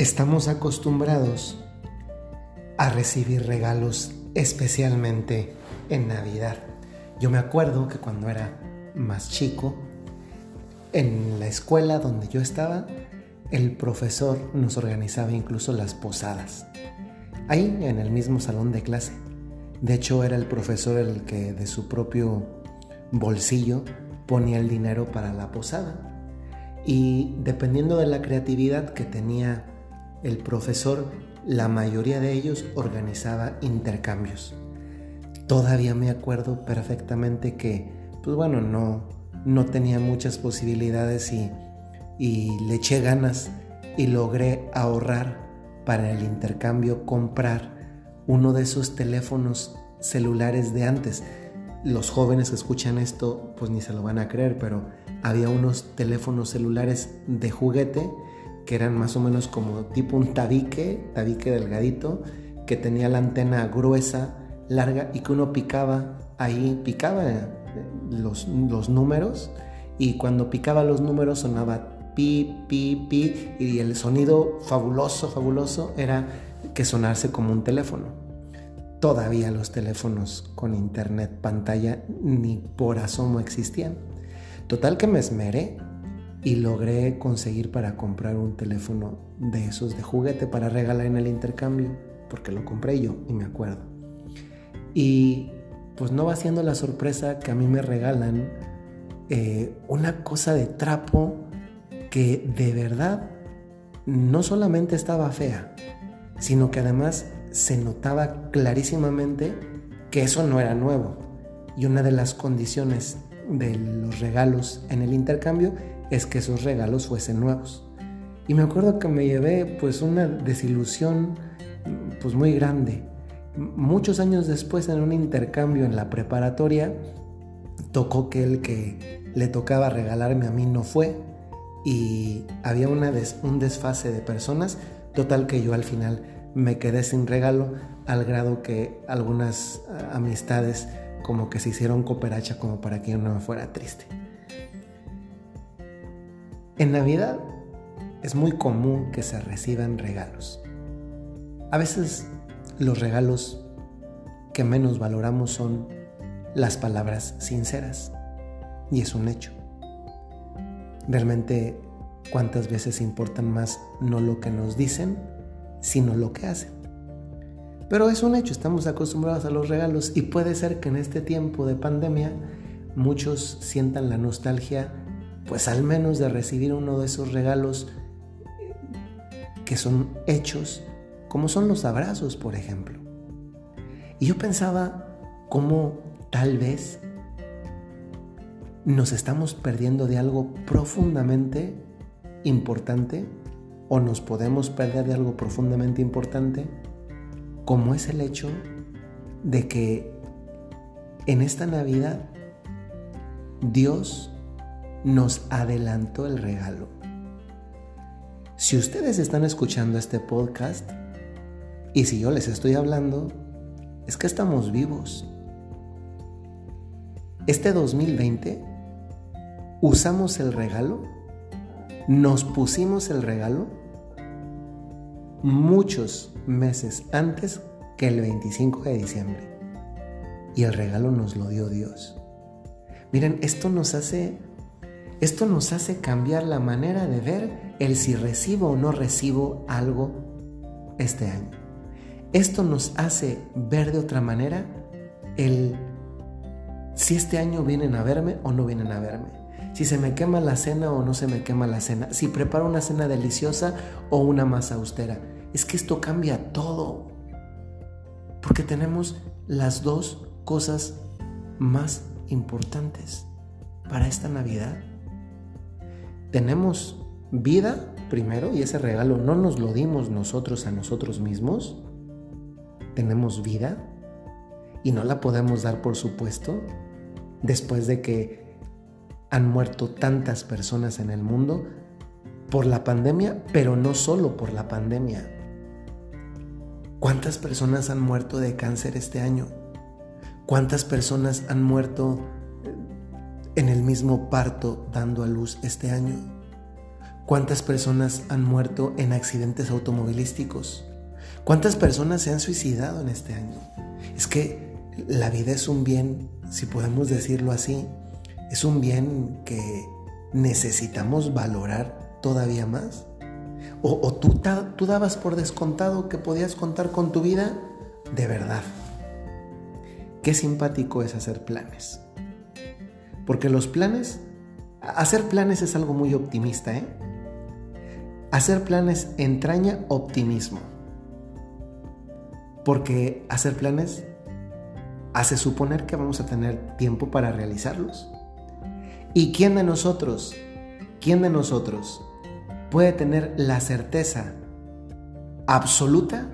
Estamos acostumbrados a recibir regalos especialmente en Navidad. Yo me acuerdo que cuando era más chico, en la escuela donde yo estaba, el profesor nos organizaba incluso las posadas. Ahí, en el mismo salón de clase. De hecho, era el profesor el que de su propio bolsillo ponía el dinero para la posada. Y dependiendo de la creatividad que tenía el profesor, la mayoría de ellos organizaba intercambios. Todavía me acuerdo perfectamente que, pues bueno, no, no tenía muchas posibilidades y, y le eché ganas y logré ahorrar para el intercambio comprar uno de esos teléfonos celulares de antes. Los jóvenes que escuchan esto pues ni se lo van a creer, pero había unos teléfonos celulares de juguete que eran más o menos como tipo un tabique, tabique delgadito, que tenía la antena gruesa, larga y que uno picaba ahí, picaba eh, los, números y cuando picaba los números sonaba pi, pi, pi y el sonido fabuloso, fabuloso era que sonarse como un teléfono. Todavía los teléfonos con internet pantalla ni por asomo existían. Total que me esmeré y logré conseguir para comprar un teléfono de esos de juguete para regalar en el intercambio, porque lo compré yo y me acuerdo. Y pues no va siendo la sorpresa que a mí me regalan eh, una cosa de trapo que de verdad no solamente estaba fea, sino que además se notaba clarísimamente que eso no era nuevo. Y una de las condiciones de los regalos en el intercambio es que esos regalos fuesen nuevos. Y me acuerdo que me llevé pues una desilusión pues muy grande. Muchos años después en un intercambio en la preparatoria tocó que el que le tocaba regalarme a mí no fue y había una un desfase de personas total que yo al final me quedé sin regalo al grado que algunas amistades como que se hicieron cooperacha como para que yo no me fuera triste. En Navidad es muy común que se reciban regalos. A veces los regalos que menos valoramos son las palabras sinceras. Y es un hecho. Realmente, ¿cuántas veces importan más no lo que nos dicen, sino lo que hacen? Pero es un hecho, estamos acostumbrados a los regalos y puede ser que en este tiempo de pandemia muchos sientan la nostalgia pues al menos de recibir uno de esos regalos que son hechos, como son los abrazos, por ejemplo. Y yo pensaba cómo tal vez nos estamos perdiendo de algo profundamente importante o nos podemos perder de algo profundamente importante, como es el hecho de que en esta Navidad Dios nos adelantó el regalo. Si ustedes están escuchando este podcast y si yo les estoy hablando, es que estamos vivos. Este 2020 usamos el regalo, nos pusimos el regalo muchos meses antes que el 25 de diciembre. Y el regalo nos lo dio Dios. Miren, esto nos hace esto nos hace cambiar la manera de ver el si recibo o no recibo algo este año. Esto nos hace ver de otra manera el si este año vienen a verme o no vienen a verme. Si se me quema la cena o no se me quema la cena. Si preparo una cena deliciosa o una más austera. Es que esto cambia todo. Porque tenemos las dos cosas más importantes para esta Navidad tenemos vida primero y ese regalo no nos lo dimos nosotros a nosotros mismos. Tenemos vida y no la podemos dar por supuesto después de que han muerto tantas personas en el mundo por la pandemia, pero no solo por la pandemia. ¿Cuántas personas han muerto de cáncer este año? ¿Cuántas personas han muerto en el mismo parto dando a luz este año? ¿Cuántas personas han muerto en accidentes automovilísticos? ¿Cuántas personas se han suicidado en este año? Es que la vida es un bien, si podemos decirlo así, es un bien que necesitamos valorar todavía más. ¿O, tú, tú dabas por descontado que podías contar con tu vida? De verdad. Qué simpático es hacer planes. Porque los planes, hacer planes es algo muy optimista, ¿eh? Hacer planes entraña optimismo. Porque hacer planes hace suponer que vamos a tener tiempo para realizarlos. ¿Y quién de nosotros, quién de nosotros puede tener la certeza absoluta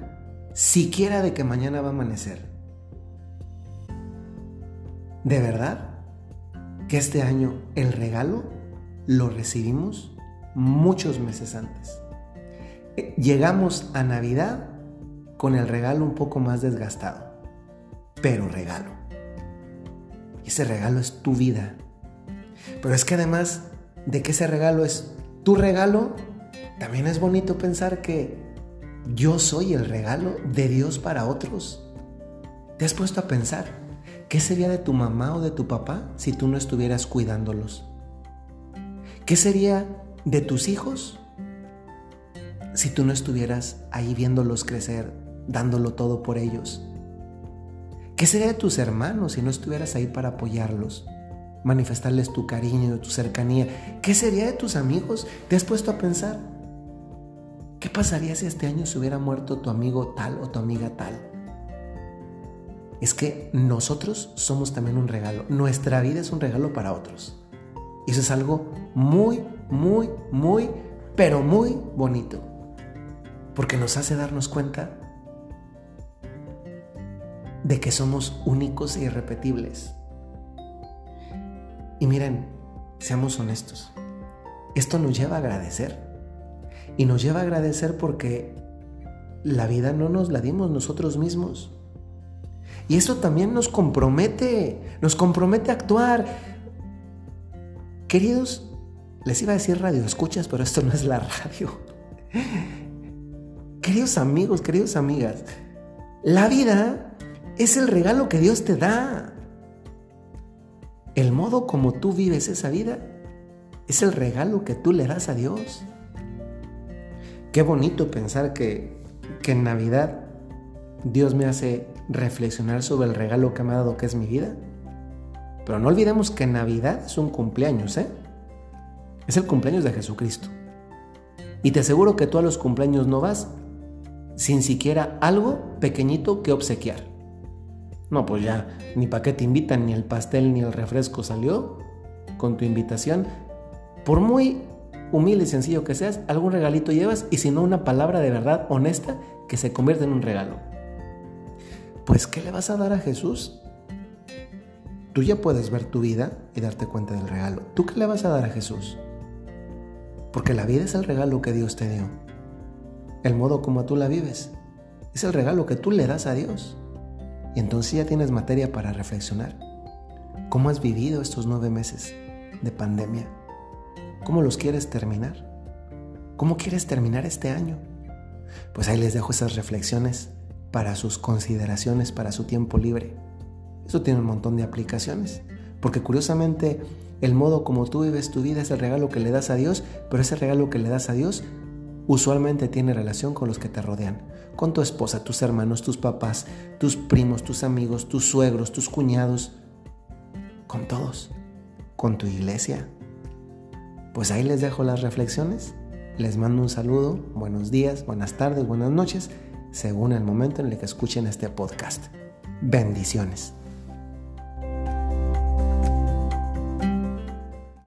siquiera de que mañana va a amanecer? ¿De verdad que este año el regalo lo recibimos muchos meses antes? Eh, llegamos a Navidad con el regalo un poco más desgastado, pero regalo. Ese regalo es tu vida. Pero es que además de que ese regalo es tu regalo, también es bonito pensar que yo soy el regalo de Dios para otros. ¿Te has puesto a pensar qué sería de tu mamá o de tu papá si tú no estuvieras cuidándolos? ¿Qué sería de tus hijos si tú no estuvieras ahí viéndolos crecer, dándolo todo por ellos? ¿Qué sería de tus hermanos si no estuvieras ahí para apoyarlos? Manifestarles tu cariño, tu cercanía. ¿Qué sería de tus amigos? ¿Te has puesto a pensar? ¿Qué pasaría si este año se hubiera muerto tu amigo tal o tu amiga tal? Es que nosotros somos también un regalo. Nuestra vida es un regalo para otros. Y eso es algo muy, muy, muy, pero muy bonito. Porque nos hace darnos cuenta de que somos únicos e irrepetibles. Y miren, seamos honestos, esto nos lleva a agradecer. Y nos lleva a agradecer porque la vida no nos la dimos nosotros mismos. Y eso también nos compromete, nos compromete a actuar. Queridos, les iba a decir radio escuchas, pero esto no es la radio. Queridos amigos, queridos amigas, la vida es el regalo que Dios te da. El modo como tú vives esa vida es el regalo que tú le das a Dios. Qué bonito pensar que, que en Navidad Dios me hace reflexionar sobre el regalo que me ha dado que es mi vida. Pero no olvidemos que Navidad es un cumpleaños, ¿eh? Es el cumpleaños de Jesucristo. Y te aseguro que tú a los cumpleaños no vas sin siquiera algo pequeñito que obsequiar. No, pues ya, ni para qué te invitan, ni el pastel ni el refresco salió con tu invitación. Por muy humilde y sencillo que seas, algún regalito llevas y si no una palabra de verdad honesta que se convierte en un regalo. Pues, ¿qué le vas a dar a Jesús? Tú ya puedes ver tu vida y darte cuenta del regalo. ¿Tú qué le vas a dar a Jesús? Porque la vida es el regalo que Dios te dio. El modo como tú la vives es el regalo que tú le das a Dios. Y entonces ya tienes materia para reflexionar. ¿Cómo has vivido estos nueve meses de pandemia? ¿Cómo los quieres terminar? ¿Cómo quieres terminar este año? Pues ahí les dejo esas reflexiones para sus consideraciones, para su tiempo libre. Eso tiene un montón de aplicaciones, porque curiosamente el modo como tú vives tu vida es el regalo que le das a Dios, pero ese regalo que le das a Dios usualmente tiene relación con los que te rodean, con tu esposa, tus hermanos, tus papás, tus primos, tus amigos, tus suegros, tus cuñados, con todos, con tu iglesia. Pues ahí les dejo las reflexiones, les mando un saludo, buenos días, buenas tardes, buenas noches, según el momento en el que escuchen este podcast. Bendiciones.